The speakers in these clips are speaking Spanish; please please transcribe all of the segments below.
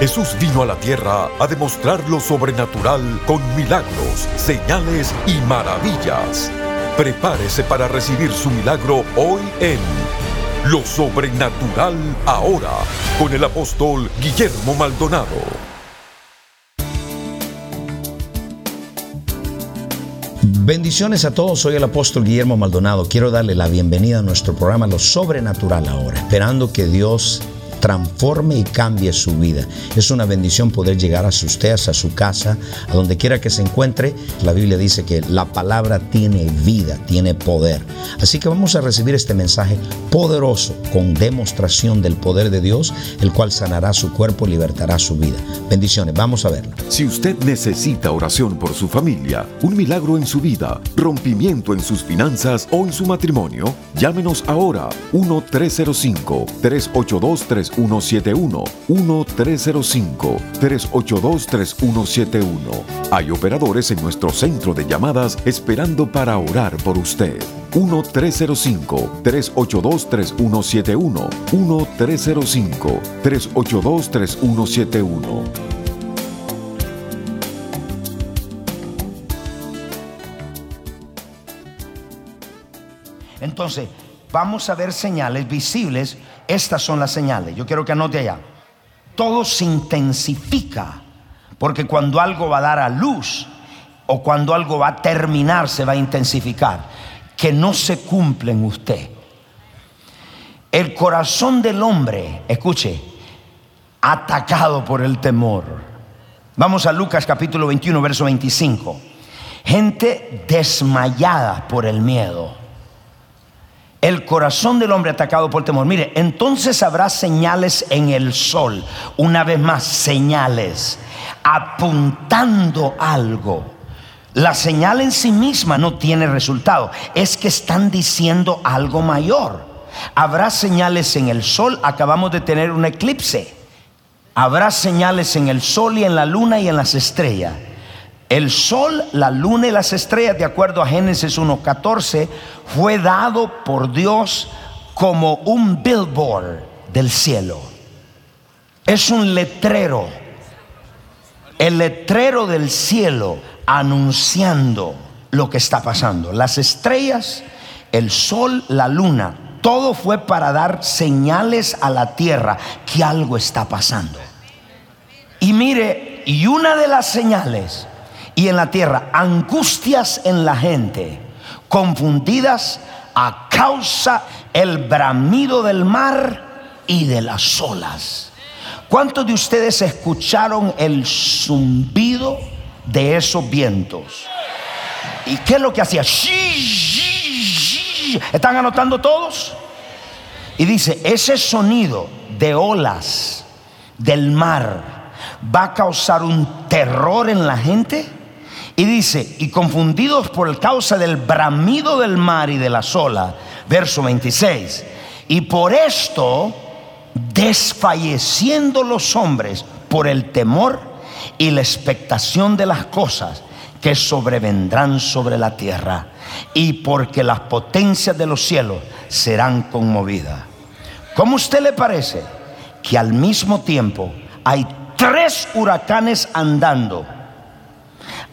Jesús vino a la tierra a demostrar lo sobrenatural con milagros, señales y maravillas. Prepárese para recibir su milagro hoy en Lo Sobrenatural Ahora con el apóstol Guillermo Maldonado. Bendiciones a todos, soy el apóstol Guillermo Maldonado. Quiero darle la bienvenida a nuestro programa Lo Sobrenatural Ahora, esperando que Dios transforme y cambie su vida. Es una bendición poder llegar a sus ustedes, a su casa, a donde quiera que se encuentre. La Biblia dice que la palabra tiene vida, tiene poder. Así que vamos a recibir este mensaje poderoso con demostración del poder de Dios, el cual sanará su cuerpo, libertará su vida. Bendiciones, vamos a verlo. Si usted necesita oración por su familia, un milagro en su vida, rompimiento en sus finanzas o en su matrimonio, llámenos ahora 1 305 382 3171 1-305-382-3171. Hay operadores en nuestro centro de llamadas esperando para orar por usted. 1-305-382-3171. 1-305-382-3171. Entonces, vamos a ver señales visibles estas son las señales. Yo quiero que anote allá. Todo se intensifica porque cuando algo va a dar a luz o cuando algo va a terminar se va a intensificar. Que no se cumple en usted. El corazón del hombre, escuche, atacado por el temor. Vamos a Lucas capítulo 21, verso 25. Gente desmayada por el miedo el corazón del hombre atacado por temor. Mire, entonces habrá señales en el sol. Una vez más, señales apuntando algo. La señal en sí misma no tiene resultado. Es que están diciendo algo mayor. Habrá señales en el sol. Acabamos de tener un eclipse. Habrá señales en el sol y en la luna y en las estrellas. El sol, la luna y las estrellas, de acuerdo a Génesis 1.14, fue dado por Dios como un billboard del cielo. Es un letrero. El letrero del cielo anunciando lo que está pasando. Las estrellas, el sol, la luna, todo fue para dar señales a la tierra que algo está pasando. Y mire, y una de las señales y en la tierra, angustias en la gente, confundidas a causa el bramido del mar y de las olas. ¿Cuántos de ustedes escucharon el zumbido de esos vientos? ¿Y qué es lo que hacía? ¿Están anotando todos? Y dice, ese sonido de olas del mar va a causar un terror en la gente y dice, y confundidos por causa del bramido del mar y de la sola, verso 26, y por esto, desfalleciendo los hombres por el temor y la expectación de las cosas que sobrevendrán sobre la tierra, y porque las potencias de los cielos serán conmovidas. ¿Cómo usted le parece que al mismo tiempo hay tres huracanes andando?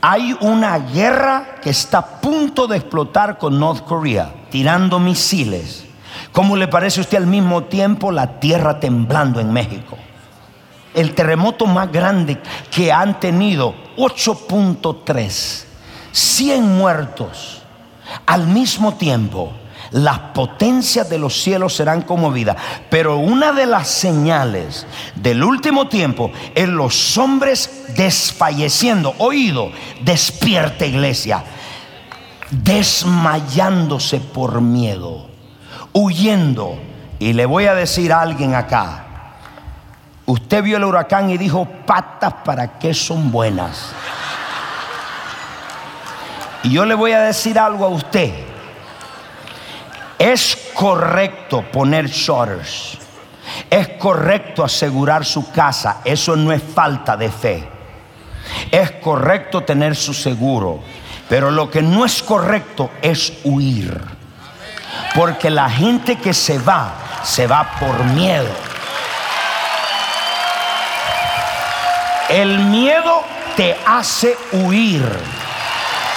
Hay una guerra que está a punto de explotar con North Korea, tirando misiles. ¿Cómo le parece a usted al mismo tiempo la tierra temblando en México? El terremoto más grande que han tenido, 8.3, 100 muertos al mismo tiempo las potencias de los cielos serán conmovidas. Pero una de las señales del último tiempo es los hombres desfalleciendo. Oído, despierta iglesia. Desmayándose por miedo, huyendo. Y le voy a decir a alguien acá, usted vio el huracán y dijo, patas para qué son buenas. Y yo le voy a decir algo a usted. Es correcto poner shutters. Es correcto asegurar su casa. Eso no es falta de fe. Es correcto tener su seguro. Pero lo que no es correcto es huir. Porque la gente que se va, se va por miedo. El miedo te hace huir.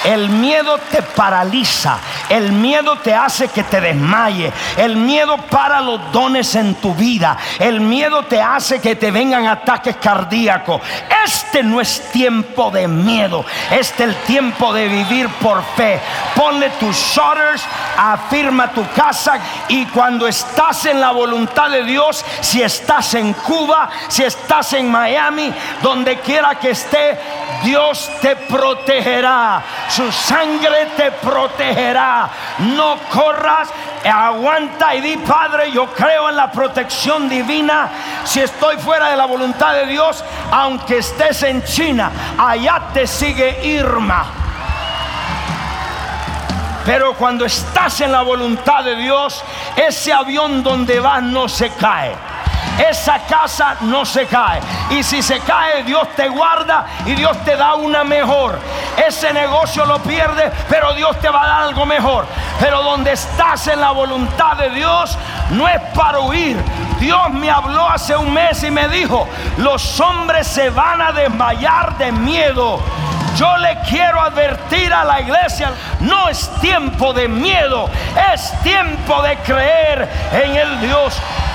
El miedo te paraliza. El miedo te hace que te desmaye. El miedo para los dones en tu vida. El miedo te hace que te vengan ataques cardíacos. Este no es tiempo de miedo. Este es el tiempo de vivir por fe. Ponle tus shutters, afirma tu casa y cuando estás en la voluntad de Dios, si estás en Cuba, si estás en Miami, donde quiera que esté, Dios te protegerá. Su sangre te protegerá. No corras, aguanta y di, Padre, yo creo en la protección divina. Si estoy fuera de la voluntad de Dios, aunque estés en China, allá te sigue Irma. Pero cuando estás en la voluntad de Dios, ese avión donde vas no se cae esa casa no se cae. Y si se cae, Dios te guarda y Dios te da una mejor. Ese negocio lo pierde, pero Dios te va a dar algo mejor. Pero donde estás en la voluntad de Dios, no es para huir. Dios me habló hace un mes y me dijo, los hombres se van a desmayar de miedo. Yo le quiero advertir a la iglesia, no es tiempo de miedo, es tiempo de creer en el Dios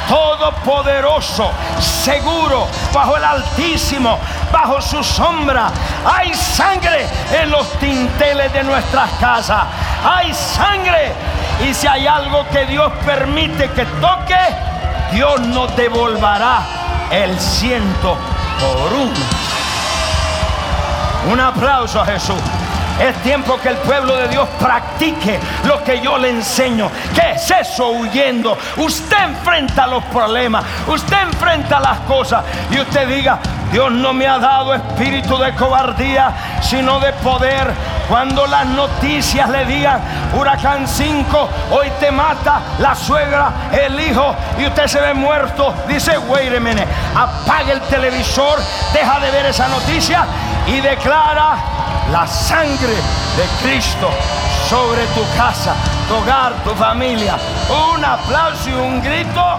todopoderoso, seguro, bajo el Altísimo, bajo su sombra. Hay sangre en los tinteles de nuestras casas. Hay sangre. Y si hay algo que Dios permite que toque, Dios nos devolverá el ciento por uno. Un aplauso a Jesús. Es tiempo que el pueblo de Dios practique lo que yo le enseño. ¿Qué es eso huyendo? Usted enfrenta los problemas, usted enfrenta las cosas y usted diga, Dios no me ha dado espíritu de cobardía, sino de poder. Cuando las noticias le digan, huracán 5, hoy te mata la suegra, el hijo, y usted se ve muerto, dice, wait a minute, apague el televisor, deja de ver esa noticia y declara la sangre de Cristo sobre tu casa, tu hogar, tu familia. Un aplauso y un grito.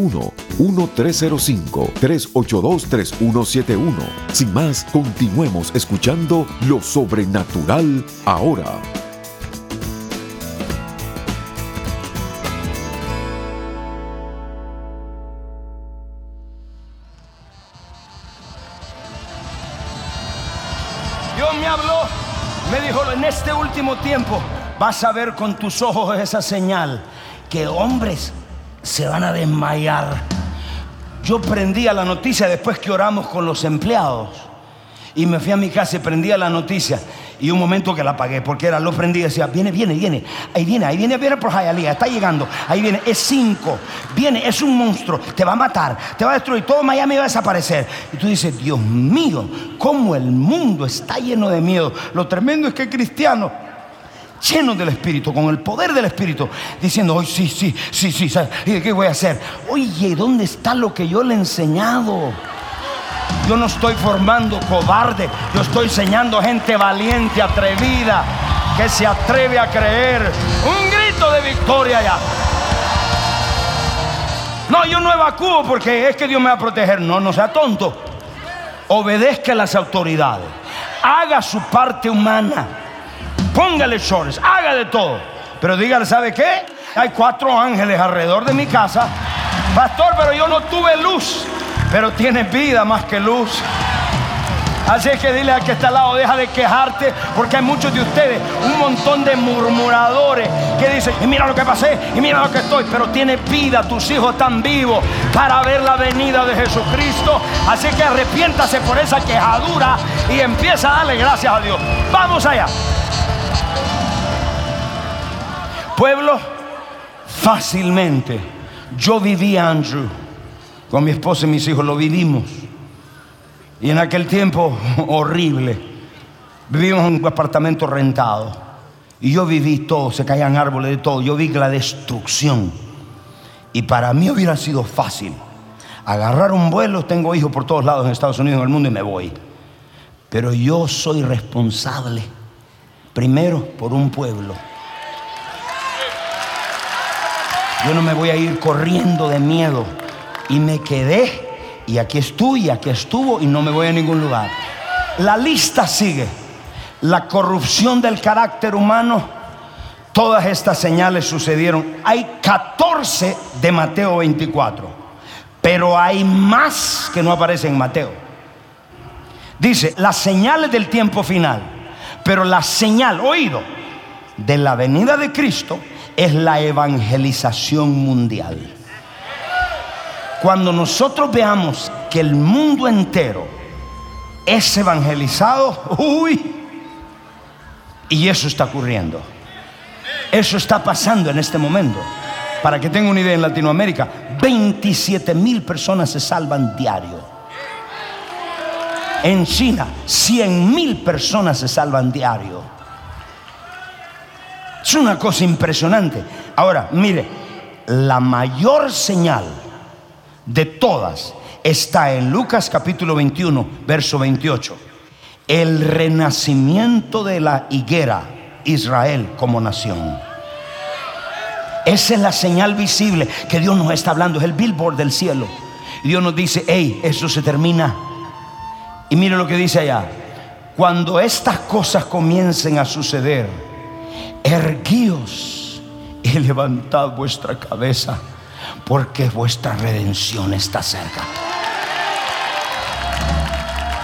1-305-382-3171. Sin más, continuemos escuchando lo sobrenatural ahora. Dios me habló, me dijo en este último tiempo vas a ver con tus ojos esa señal que hombres se van a desmayar. Yo prendía la noticia después que oramos con los empleados. Y me fui a mi casa y prendía la noticia. Y un momento que la apagué, porque era, lo prendí y decía, viene, viene, viene, ahí viene, ahí viene, viene por Jayalía, está llegando, ahí viene, es cinco, viene, es un monstruo, te va a matar, te va a destruir, todo Miami va a desaparecer. Y tú dices, Dios mío, cómo el mundo está lleno de miedo. Lo tremendo es que cristiano lleno del Espíritu, con el poder del Espíritu, diciendo, hoy sí, sí, sí, sí, ¿y qué voy a hacer? Oye, ¿dónde está lo que yo le he enseñado? Yo no estoy formando cobarde, yo estoy enseñando gente valiente, atrevida, que se atreve a creer. Un grito de victoria ya. No, yo no evacúo porque es que Dios me va a proteger. No, no sea tonto. Obedezca a las autoridades. Haga su parte humana póngale shorts, haga de todo. Pero dígale, ¿sabe qué? Hay cuatro ángeles alrededor de mi casa. Pastor, pero yo no tuve luz. Pero tiene vida más que luz. Así es que dile al que está al lado, deja de quejarte, porque hay muchos de ustedes, un montón de murmuradores que dicen, y mira lo que pasé, y mira lo que estoy, pero tiene vida, tus hijos están vivos para ver la venida de Jesucristo. Así que arrepiéntase por esa quejadura y empieza a darle gracias a Dios. Vamos allá. Pueblo, fácilmente. Yo viví Andrew con mi esposa y mis hijos, lo vivimos. Y en aquel tiempo horrible, vivimos en un apartamento rentado. Y yo viví todo, se caían árboles de todo, yo vi la destrucción. Y para mí hubiera sido fácil agarrar un vuelo, tengo hijos por todos lados en Estados Unidos, en el mundo y me voy. Pero yo soy responsable, primero, por un pueblo. Yo no me voy a ir corriendo de miedo. Y me quedé, y aquí estoy, y aquí estuvo, y no me voy a ningún lugar. La lista sigue. La corrupción del carácter humano, todas estas señales sucedieron. Hay 14 de Mateo 24, pero hay más que no aparecen en Mateo. Dice, las señales del tiempo final, pero la señal, oído, de la venida de Cristo es la evangelización mundial. Cuando nosotros veamos que el mundo entero es evangelizado, uy, y eso está ocurriendo. Eso está pasando en este momento. Para que tenga una idea, en Latinoamérica, 27 mil personas se salvan diario. En China, 100 mil personas se salvan diario. Es una cosa impresionante. Ahora, mire, la mayor señal de todas está en Lucas capítulo 21, verso 28. El renacimiento de la higuera, Israel como nación. Esa es la señal visible que Dios nos está hablando, es el billboard del cielo. Dios nos dice, hey, eso se termina. Y mire lo que dice allá. Cuando estas cosas comiencen a suceder, erguíos y levantad vuestra cabeza, porque vuestra redención está cerca.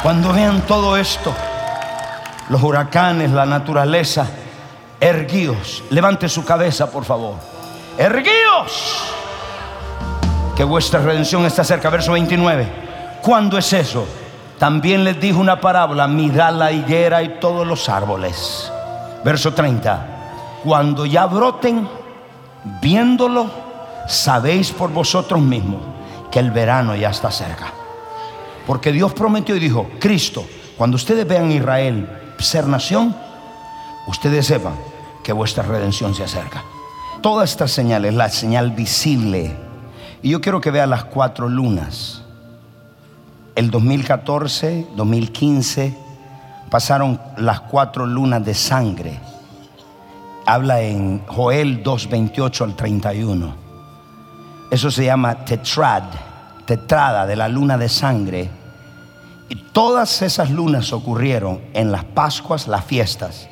Cuando vean todo esto, los huracanes, la naturaleza, erguíos, levante su cabeza, por favor. Erguíos, que vuestra redención está cerca. Verso 29. ¿Cuándo es eso? También les dijo una parábola, mirad la higuera y todos los árboles. Verso 30 cuando ya broten, viéndolo, sabéis por vosotros mismos que el verano ya está cerca. Porque Dios prometió y dijo, Cristo, cuando ustedes vean Israel ser nación, ustedes sepan que vuestra redención se acerca. Todas estas señales, la señal visible. Y yo quiero que vean las cuatro lunas. El 2014, 2015, pasaron las cuatro lunas de sangre habla en Joel 2:28 al 31. Eso se llama tetrad, tetrada de la luna de sangre. Y todas esas lunas ocurrieron en las Pascuas, las fiestas.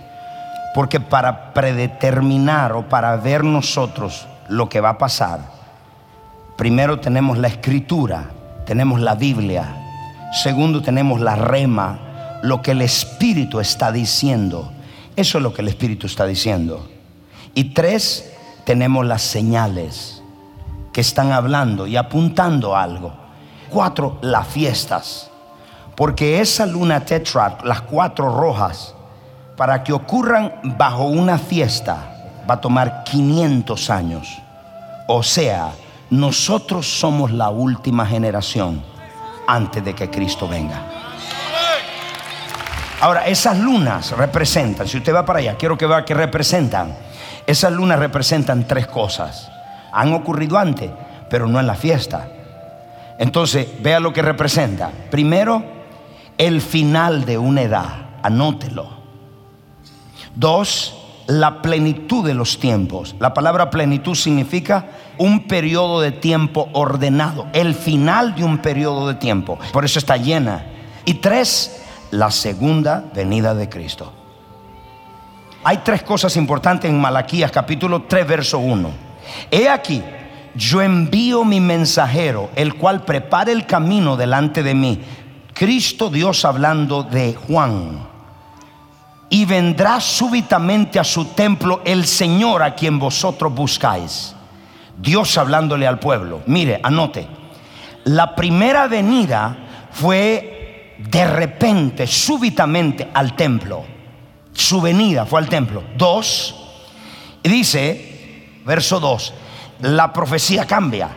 Porque para predeterminar o para ver nosotros lo que va a pasar, primero tenemos la escritura, tenemos la Biblia. Segundo tenemos la rema, lo que el Espíritu está diciendo. Eso es lo que el Espíritu está diciendo. Y tres, tenemos las señales que están hablando y apuntando algo. Cuatro, las fiestas. Porque esa luna tetra, las cuatro rojas, para que ocurran bajo una fiesta, va a tomar 500 años. O sea, nosotros somos la última generación antes de que Cristo venga. Ahora, esas lunas representan, si usted va para allá, quiero que vea que representan. Esas lunas representan tres cosas. Han ocurrido antes, pero no en la fiesta. Entonces, vea lo que representa. Primero, el final de una edad. Anótelo. Dos, la plenitud de los tiempos. La palabra plenitud significa un periodo de tiempo ordenado, el final de un periodo de tiempo. Por eso está llena. Y tres, la segunda venida de Cristo. Hay tres cosas importantes en Malaquías capítulo 3 verso 1. He aquí, yo envío mi mensajero, el cual prepare el camino delante de mí. Cristo Dios hablando de Juan. Y vendrá súbitamente a su templo el Señor a quien vosotros buscáis. Dios hablándole al pueblo. Mire, anote. La primera venida fue de repente, súbitamente al templo. Su venida fue al templo. Dos, dice, verso 2, la profecía cambia.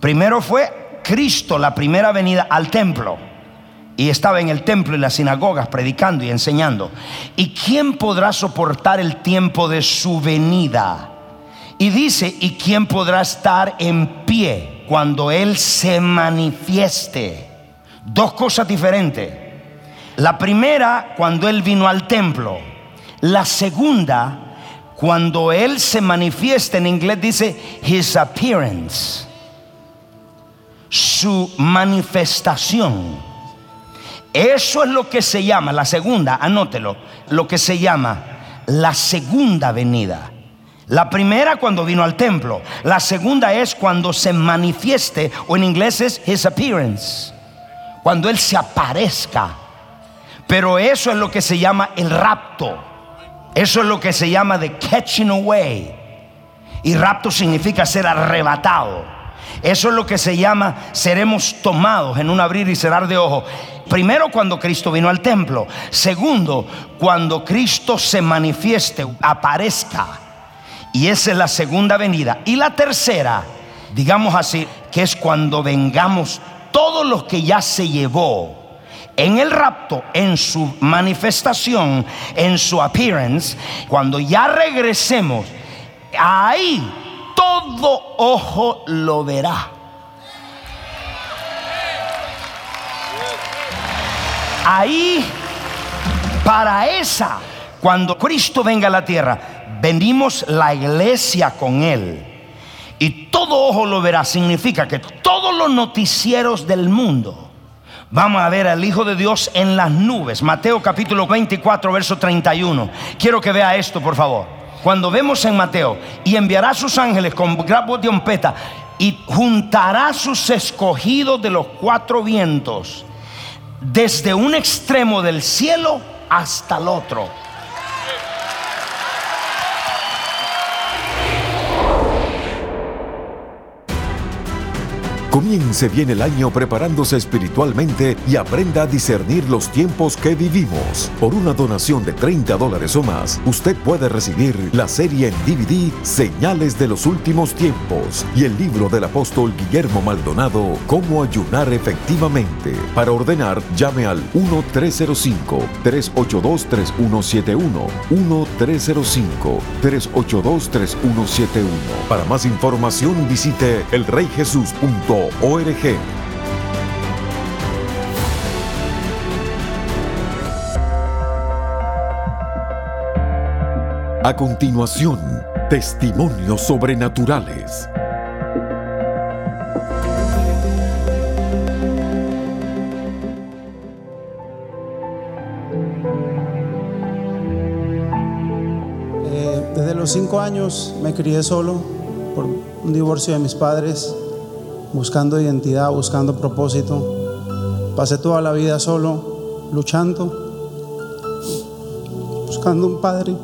Primero fue Cristo, la primera venida al templo. Y estaba en el templo y las sinagogas predicando y enseñando. ¿Y quién podrá soportar el tiempo de su venida? Y dice, ¿y quién podrá estar en pie cuando Él se manifieste? Dos cosas diferentes. La primera, cuando Él vino al templo. La segunda, cuando Él se manifiesta, en inglés dice His appearance. Su manifestación. Eso es lo que se llama, la segunda, anótelo, lo que se llama la segunda venida. La primera cuando vino al templo. La segunda es cuando se manifieste, o en inglés es his appearance. Cuando Él se aparezca. Pero eso es lo que se llama el rapto. Eso es lo que se llama the catching away. Y rapto significa ser arrebatado. Eso es lo que se llama seremos tomados en un abrir y cerrar de ojos. Primero cuando Cristo vino al templo. Segundo, cuando Cristo se manifieste, aparezca y esa es la segunda venida. Y la tercera, digamos así, que es cuando vengamos todos los que ya se llevó en el rapto, en su manifestación, en su appearance, cuando ya regresemos, ahí todo ojo lo verá. Ahí, para esa, cuando Cristo venga a la tierra, venimos la iglesia con Él. Y todo ojo lo verá. Significa que todos los noticieros del mundo vamos a ver al Hijo de Dios en las nubes. Mateo capítulo 24, verso 31. Quiero que vea esto, por favor. Cuando vemos en Mateo, y enviará sus ángeles con gran voz de trompeta, y juntará sus escogidos de los cuatro vientos, desde un extremo del cielo hasta el otro. Comience bien el año preparándose espiritualmente y aprenda a discernir los tiempos que vivimos. Por una donación de 30 dólares o más, usted puede recibir la serie en DVD Señales de los Últimos Tiempos y el libro del apóstol Guillermo Maldonado, Cómo ayunar efectivamente. Para ordenar, llame al 1-305-382-3171. 1-305-382-3171. Para más información visite elreyjesus.org A continuación, testimonios sobrenaturales. Eh, desde los cinco años me crié solo por un divorcio de mis padres buscando identidad, buscando propósito. Pasé toda la vida solo, luchando, buscando un padre.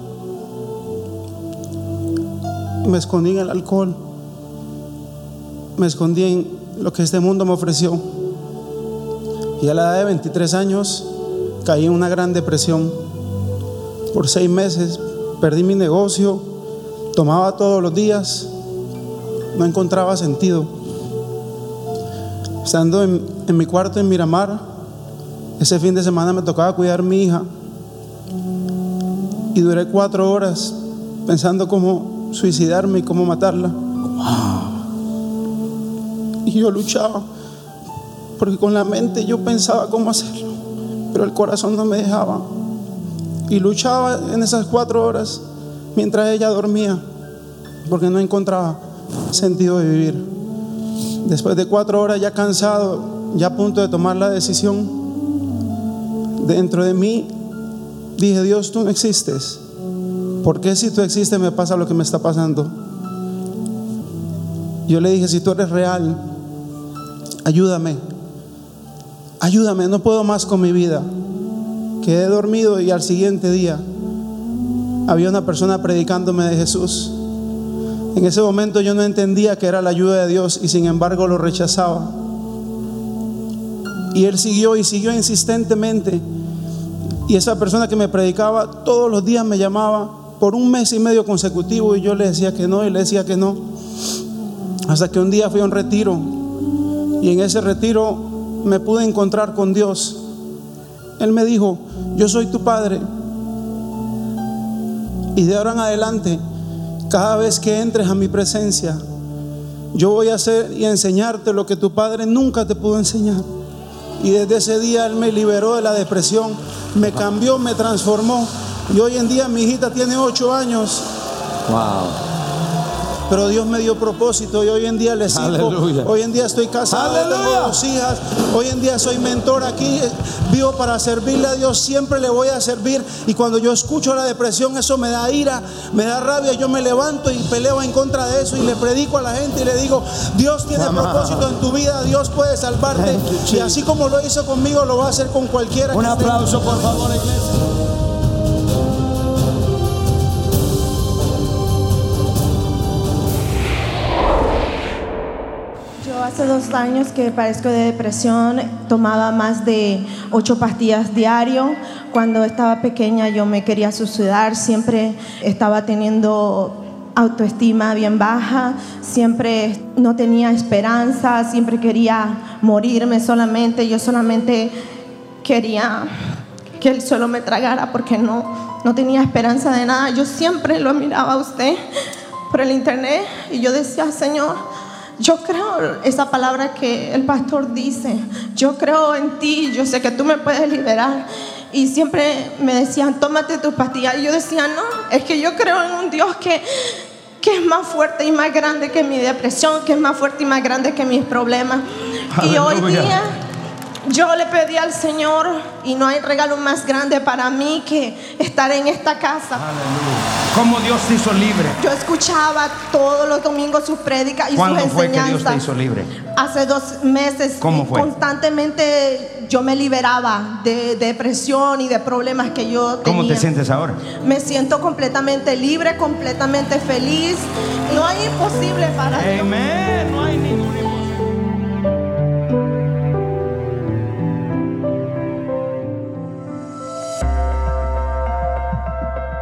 Me escondí en el alcohol, me escondí en lo que este mundo me ofreció. Y a la edad de 23 años caí en una gran depresión. Por seis meses perdí mi negocio, tomaba todos los días, no encontraba sentido. Estando en, mi cuarto en Miramar, ese fin de semana me tocaba cuidar a mi hija y duré cuatro horas pensando cómo suicidarme y cómo matarla. Y yo luchaba, porque con la mente yo pensaba cómo hacerlo, pero el corazón no me dejaba. Y luchaba en esas cuatro horas mientras ella dormía, porque no encontraba sentido de vivir. Después de cuatro horas ya cansado, ya a punto de tomar la decisión, dentro de mí dije, Dios, tú no existes. ¿Por qué si tú existes me pasa lo que me está pasando? Yo le dije, si tú eres real, ayúdame. Ayúdame, no puedo más con mi vida. Quedé dormido y al siguiente día había una persona predicándome de Jesús. En ese momento yo no entendía que era la ayuda de Dios y sin embargo lo rechazaba. Y él siguió y siguió insistentemente. Y esa persona que me predicaba todos los días me llamaba por un mes y medio consecutivo y yo le decía que no y le decía que no. Hasta que un día fui a un retiro y en ese retiro me pude encontrar con Dios. Él me dijo, yo soy tu padre. Y de ahora en adelante, cada vez que entres a mi presencia, yo voy a hacer y enseñarte lo que tu padre nunca te pudo enseñar. Y desde ese día Él me liberó de la depresión, me cambió, me transformó. Y hoy en día mi hijita tiene ocho años. Wow pero Dios me dio propósito y hoy en día le sirvo. Hoy en día estoy casado, tengo dos hijas. Hoy en día soy mentor aquí, vivo para servirle a Dios, siempre le voy a servir. Y cuando yo escucho la depresión, eso me da ira, me da rabia. Yo me levanto y peleo en contra de eso y le predico a la gente y le digo: Dios tiene propósito en tu vida, Dios puede salvarte. Y así como lo hizo conmigo, lo va a hacer con cualquiera. Un aplauso, por favor, iglesia. Hace dos años que padezco de depresión, tomaba más de ocho pastillas diario. Cuando estaba pequeña yo me quería suicidar, siempre estaba teniendo autoestima bien baja, siempre no tenía esperanza, siempre quería morirme solamente, yo solamente quería que él solo me tragara porque no, no tenía esperanza de nada. Yo siempre lo miraba a usted por el internet y yo decía, Señor, yo creo esa palabra que el pastor dice. Yo creo en ti, yo sé que tú me puedes liberar. Y siempre me decían, tómate tu pastilla. Y yo decía, no, es que yo creo en un Dios que, que es más fuerte y más grande que mi depresión, que es más fuerte y más grande que mis problemas. Y hoy día yo le pedí al Señor y no hay regalo más grande para mí que estar en esta casa. Aleluya. ¿Cómo Dios te hizo libre? Yo escuchaba todos los domingos sus prédicas y sus enseñanzas. fue que Dios te hizo libre? Hace dos meses. ¿Cómo fue? Constantemente yo me liberaba de depresión y de problemas que yo tenía. ¿Cómo te sientes ahora? Me siento completamente libre, completamente feliz. No hay imposible para Amén. No hay ningún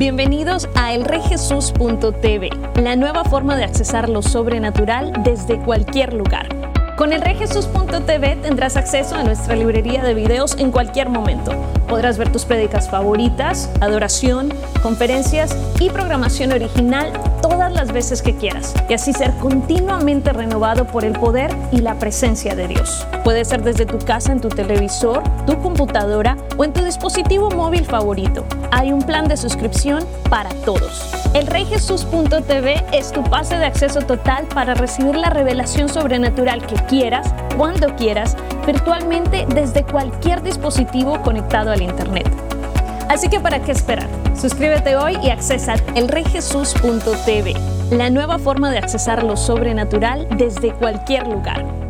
Bienvenidos a elreyjesus.tv, la nueva forma de accesar lo sobrenatural desde cualquier lugar. Con elreyjesus.tv tendrás acceso a nuestra librería de videos en cualquier momento. Podrás ver tus prédicas favoritas, adoración, conferencias y programación original todas las veces que quieras y así ser continuamente renovado por el poder y la presencia de Dios. Puede ser desde tu casa, en tu televisor, tu computadora o en tu dispositivo móvil favorito. Hay un plan de suscripción para todos. El reyjesus.tv es tu pase de acceso total para recibir la revelación sobrenatural que quieras, cuando quieras, virtualmente desde cualquier dispositivo conectado al Internet. Así que ¿para qué esperar? Suscríbete hoy y accesa elreyjesus.tv, la nueva forma de accesar lo sobrenatural desde cualquier lugar.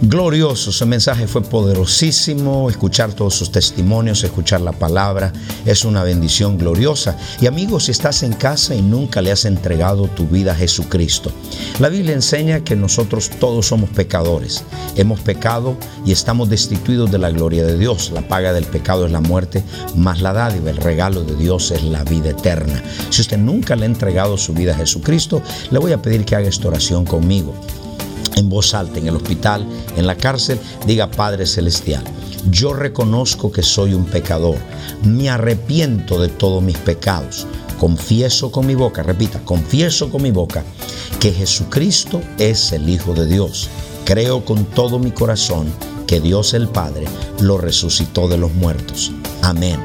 Glorioso, ese mensaje fue poderosísimo, escuchar todos sus testimonios, escuchar la palabra, es una bendición gloriosa. Y amigos, si estás en casa y nunca le has entregado tu vida a Jesucristo, la Biblia enseña que nosotros todos somos pecadores, hemos pecado y estamos destituidos de la gloria de Dios. La paga del pecado es la muerte, más la dádiva, el regalo de Dios es la vida eterna. Si usted nunca le ha entregado su vida a Jesucristo, le voy a pedir que haga esta oración conmigo en voz alta, en el hospital, en la cárcel, diga Padre Celestial, yo reconozco que soy un pecador, me arrepiento de todos mis pecados, confieso con mi boca, repita, confieso con mi boca que Jesucristo es el Hijo de Dios, creo con todo mi corazón que Dios el Padre lo resucitó de los muertos. Amén.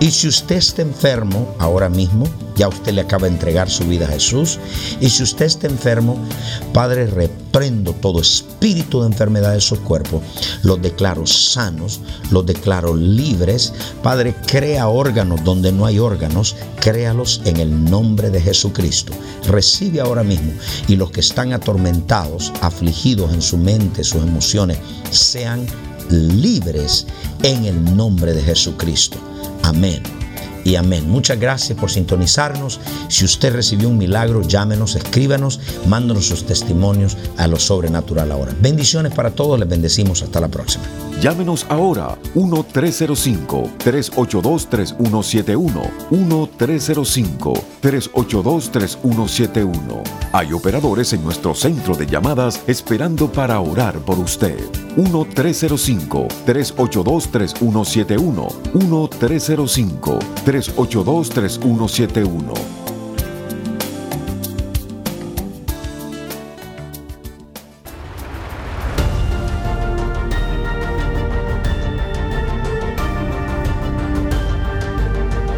Y si usted está enfermo ahora mismo, ya usted le acaba de entregar su vida a Jesús. Y si usted está enfermo, Padre, reprendo todo espíritu de enfermedad de su cuerpo. Los declaro sanos, los declaro libres. Padre, crea órganos donde no hay órganos. Créalos en el nombre de Jesucristo. Recibe ahora mismo. Y los que están atormentados, afligidos en su mente, sus emociones, sean libres en el nombre de Jesucristo. Amén y amén. Muchas gracias por sintonizarnos. Si usted recibió un milagro, llámenos, escríbanos, mándanos sus testimonios a lo sobrenatural ahora. Bendiciones para todos, les bendecimos. Hasta la próxima. Llámenos ahora 1-305-382-3171. 1-305-382-3171. Hay operadores en nuestro centro de llamadas esperando para orar por usted. 1-305-382-3171. 1-305-382-3171. 382-3171